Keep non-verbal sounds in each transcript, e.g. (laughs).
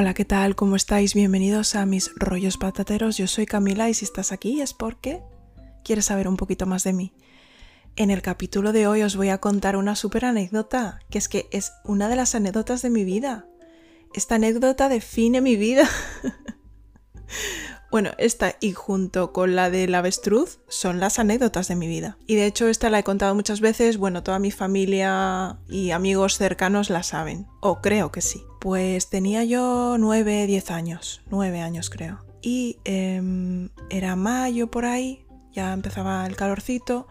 Hola, ¿qué tal? ¿Cómo estáis? Bienvenidos a mis rollos patateros. Yo soy Camila y si estás aquí es porque quieres saber un poquito más de mí. En el capítulo de hoy os voy a contar una súper anécdota, que es que es una de las anécdotas de mi vida. Esta anécdota define mi vida. (laughs) Bueno, esta y junto con la del avestruz son las anécdotas de mi vida. Y de hecho esta la he contado muchas veces, bueno, toda mi familia y amigos cercanos la saben, o creo que sí. Pues tenía yo 9, 10 años, 9 años creo. Y em, era mayo por ahí, ya empezaba el calorcito.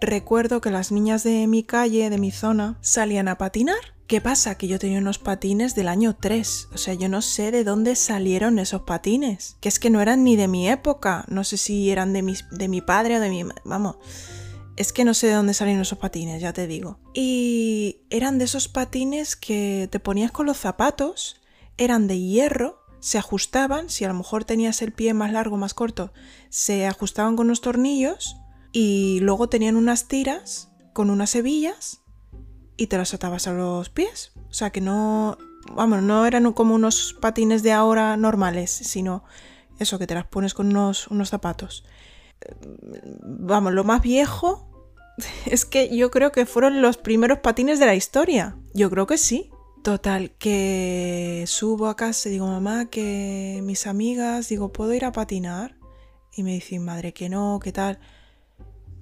Recuerdo que las niñas de mi calle, de mi zona, salían a patinar ¿Qué pasa? Que yo tenía unos patines del año 3. O sea, yo no sé de dónde salieron esos patines. Que es que no eran ni de mi época. No sé si eran de mi, de mi padre o de mi... Vamos. Es que no sé de dónde salieron esos patines, ya te digo. Y eran de esos patines que te ponías con los zapatos. Eran de hierro. Se ajustaban. Si a lo mejor tenías el pie más largo o más corto. Se ajustaban con unos tornillos. Y luego tenían unas tiras con unas hebillas y te las atabas a los pies. O sea que no, vamos, no eran como unos patines de ahora normales, sino eso, que te las pones con unos, unos zapatos. Vamos, lo más viejo (laughs) es que yo creo que fueron los primeros patines de la historia. Yo creo que sí. Total, que subo a casa y digo, mamá, que mis amigas, digo, ¿puedo ir a patinar? Y me dicen, madre, que no, ¿qué tal?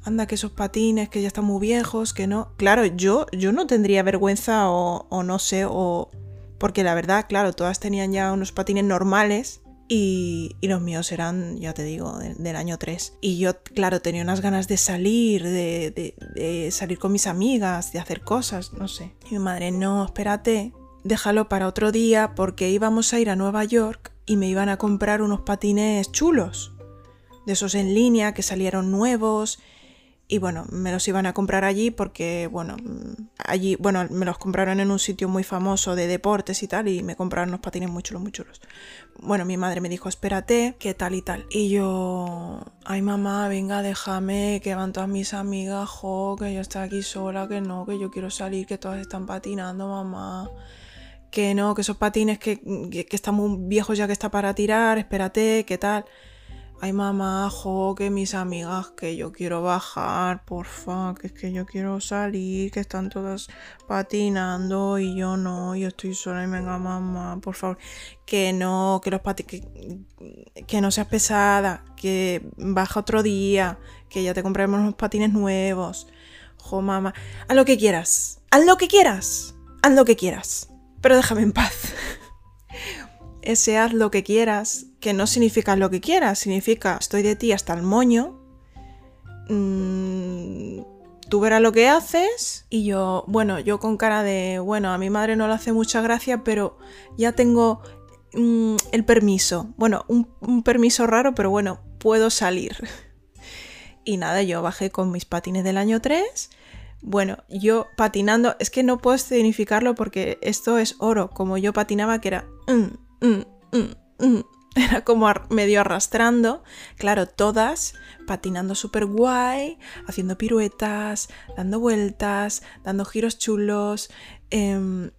Anda que esos patines que ya están muy viejos, que no. Claro, yo, yo no tendría vergüenza o, no sé, o... Porque la verdad, claro, todas tenían ya unos patines normales y, los míos eran, ya te digo, del, año 3. Y yo, claro, tenía unas ganas de salir, de, de, salir con mis amigas, de hacer cosas, no sé. Y mi madre, no, espérate, déjalo para otro día porque íbamos a ir a Nueva York y me iban a comprar unos patines chulos. De esos en línea que salieron nuevos y bueno, me los iban a comprar allí porque, bueno, allí, bueno, me los compraron en un sitio muy famoso de deportes y tal, y me compraron unos patines muy chulos, muy chulos. Bueno, mi madre me dijo, espérate, que tal y tal. Y yo, ay mamá, venga, déjame, que van todas mis amigas, jo, que yo estoy aquí sola, que no, que yo quiero salir, que todas están patinando, mamá. Que no, que esos patines que, que, están muy viejos ya que está para tirar, espérate, que tal ay mamá, jo, que mis amigas, que yo quiero bajar, porfa, que es que yo quiero salir, que están todas patinando y yo no, yo estoy sola y venga mamá, por favor, que no, que los patines, que, no seas pesada, que baja otro día, que ya te compraremos unos patines nuevos, jo mamá, haz lo que quieras, haz lo que quieras, haz lo que quieras, pero déjame en paz. (laughs) ese haz lo que quieras, que no significa lo que quieras, significa estoy de ti hasta el moño, mm, tú verás lo que haces y yo, bueno, yo con cara de, bueno, a mi madre no le hace mucha gracia, pero ya tengo mm, el permiso, bueno, un, permiso raro, pero bueno, puedo salir. (laughs) Y nada, yo bajé con mis patines del año 3. Bueno, yo patinando, es que no puedo significarlo porque esto es oro, como yo patinaba que era... Mm. (laughs) Era como medio arrastrando, claro, todas patinando súper guay, haciendo piruetas, dando vueltas, dando giros chulos, em,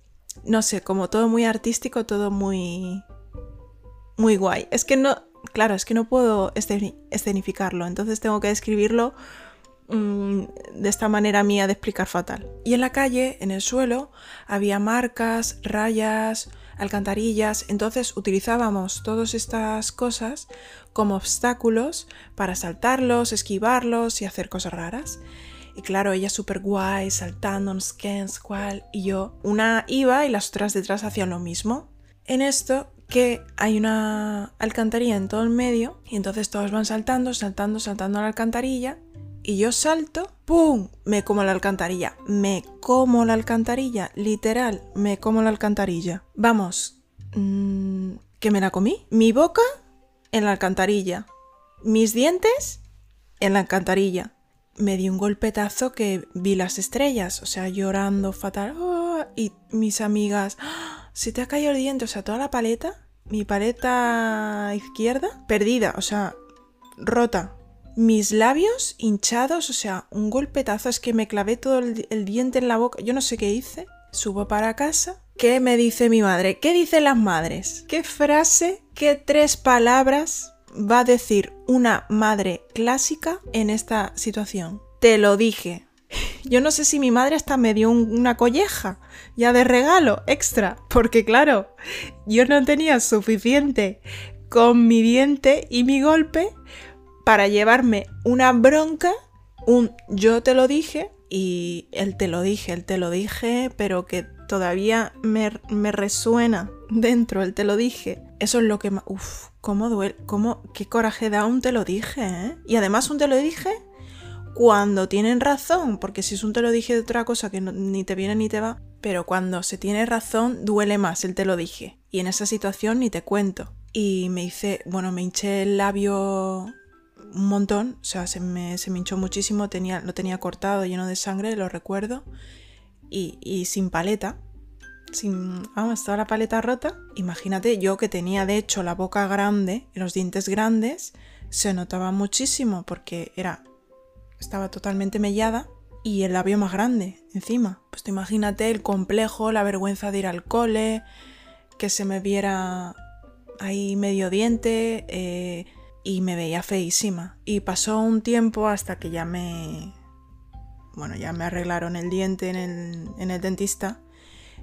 no sé, como todo muy artístico, todo muy, muy guay. Es que no, claro, es que no puedo escenificarlo, entonces tengo que describirlo de esta manera mía de explicar fatal. Y en la calle, en el suelo, había marcas, rayas, alcantarillas, entonces utilizábamos todas estas cosas como obstáculos para saltarlos, esquivarlos y hacer cosas raras. Y claro, ella súper guay, saltando, no cuál, y yo, una iba y las otras detrás hacían lo mismo. En esto que hay una alcantarilla en todo el medio y entonces todos van saltando, saltando, saltando a la alcantarilla y yo salto, ¡pum! Me como la alcantarilla. Me como la alcantarilla. Literal, me como la alcantarilla. Vamos, mm, ¿qué me la comí? Mi boca en la alcantarilla. Mis dientes en la alcantarilla. Me di un golpetazo que vi las estrellas, o sea, llorando fatal. ¡ah! Y mis amigas, ¡ah! ¿se te ha caído el diente? O sea, toda la paleta, mi paleta izquierda, perdida, o sea, rota mis labios hinchados, o sea, un golpetazo, es que me clavé todo el, diente en la boca, yo no sé qué hice. Subo para casa, ¿Qué me dice mi madre? ¿Qué dicen las madres? ¿Qué frase, qué tres palabras va a decir una madre clásica en esta situación? Te lo dije. Yo no sé si mi madre hasta me dio una colleja ya de regalo extra, porque claro, yo no tenía suficiente con mi diente y mi golpe para llevarme una bronca, un yo te lo dije y él te lo dije, él te lo dije, pero que todavía me, resuena dentro, él te lo dije. Eso es lo que más... Uf, cómo duele, cómo, qué coraje da un te lo dije, ¿eh? Y además un te lo dije cuando tienen razón, porque si es un te lo dije de otra cosa que ni te viene ni te va, pero cuando se tiene razón duele más el te lo dije. Y en esa situación ni te cuento. Y me hice, bueno, me hinché el labio un montón, o sea, se me, se me hinchó muchísimo, tenía, lo tenía cortado, lleno de sangre, lo recuerdo, y, y sin paleta, sin, vamos, toda la paleta rota. Imagínate, yo que tenía de hecho la boca grande y los dientes grandes, se notaba muchísimo porque era, estaba totalmente mellada y el labio más grande encima. Pues te imagínate el complejo, la vergüenza de ir al cole, que se me viera ahí medio diente, eh, y me veía feísima. Y pasó un tiempo hasta que ya me... Bueno, ya me arreglaron el diente en el, en el dentista.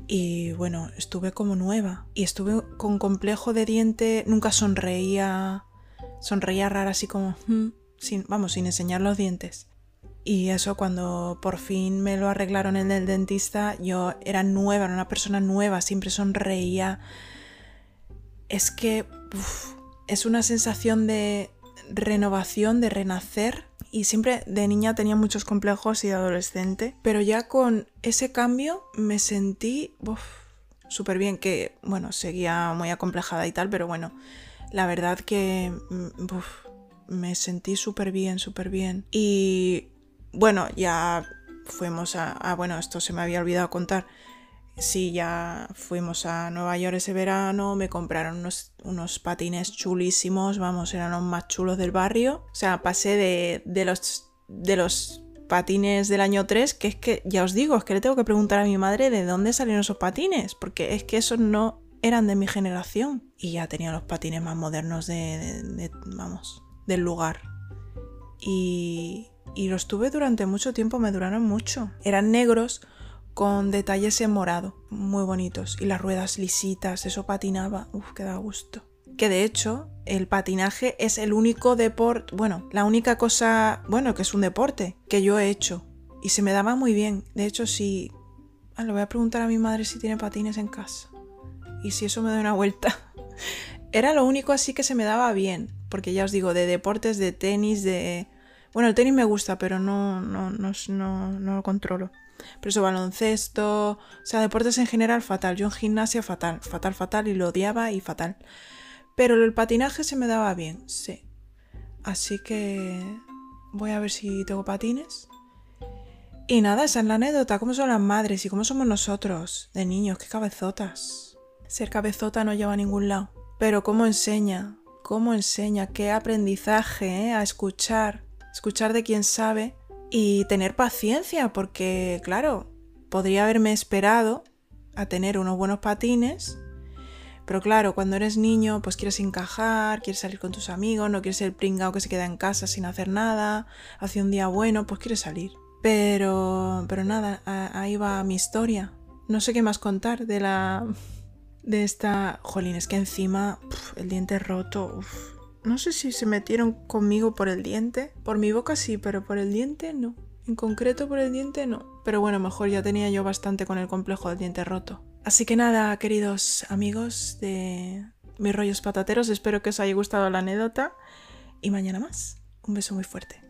Y bueno, estuve como nueva. Y estuve con complejo de diente. Nunca sonreía. Sonreía rara así como... Hmm", sin, vamos, sin enseñar los dientes. Y eso cuando por fin me lo arreglaron en el dentista, yo era nueva, era una persona nueva, siempre sonreía. Es que es una sensación de renovación, de renacer. Y siempre de niña tenía muchos complejos y de adolescente. Pero ya con ese cambio me sentí súper bien. Que, bueno, seguía muy acomplejada y tal, pero bueno, la verdad que mm, me sentí súper bien, súper bien. Y bueno, ya fuimos a, a, Bueno, esto se me había olvidado contar. Sí, ya fuimos a Nueva York ese verano, me compraron unos, unos, patines chulísimos, vamos, eran los más chulos del barrio. O sea, pasé de, los, de los patines del año 3, que es que, ya os digo, es que le tengo que preguntar a mi madre de dónde salieron esos patines, porque es que esos no eran de mi generación. Y ya tenía los patines más modernos de, de vamos, del lugar. Y, y los tuve durante mucho tiempo, me duraron mucho. Eran negros con detalles en morado, muy bonitos. Y las ruedas lisitas, eso patinaba, uff, que da gusto. Que de hecho, el patinaje es el único deporte, bueno, la única cosa, bueno, que es un deporte que yo he hecho. Y se me daba muy bien. De hecho, si... Ah, le voy a preguntar a mi madre si tiene patines en casa. Y si eso me da una vuelta. (laughs) Era lo único así que se me daba bien. Porque ya os digo, de deportes, de tenis, de... Bueno, el tenis me gusta, pero no, no, no, no, no lo controlo. Pero eso, baloncesto, o sea, deportes en general, fatal. Yo en gimnasia, fatal, fatal, fatal, y lo odiaba y fatal. Pero el patinaje se me daba bien, sí. Así que voy a ver si tengo patines. Y nada, esa es la anécdota, cómo son las madres y cómo somos nosotros, de niños, qué cabezotas. Ser cabezota no lleva a ningún lado. Pero cómo enseña, cómo enseña, qué aprendizaje, ¿eh? a escuchar, escuchar de quien sabe y tener paciencia porque, claro, podría haberme esperado a tener unos buenos patines, pero claro, cuando eres niño, pues quieres encajar, quieres salir con tus amigos, no quieres ser el pringao que se queda en casa sin hacer nada, hace un día bueno, pues quieres salir. Pero, pero nada, ahí va mi historia. No sé qué más contar de la... de esta... Jolín, es que encima el diente roto... No sé si se metieron conmigo por el diente. Por mi boca sí, pero por el diente no. En concreto por el diente no. Pero bueno, mejor ya tenía yo bastante con el complejo del diente roto. Así que nada, queridos amigos de mis rollos patateros, espero que os haya gustado la anécdota. Y mañana más. Un beso muy fuerte.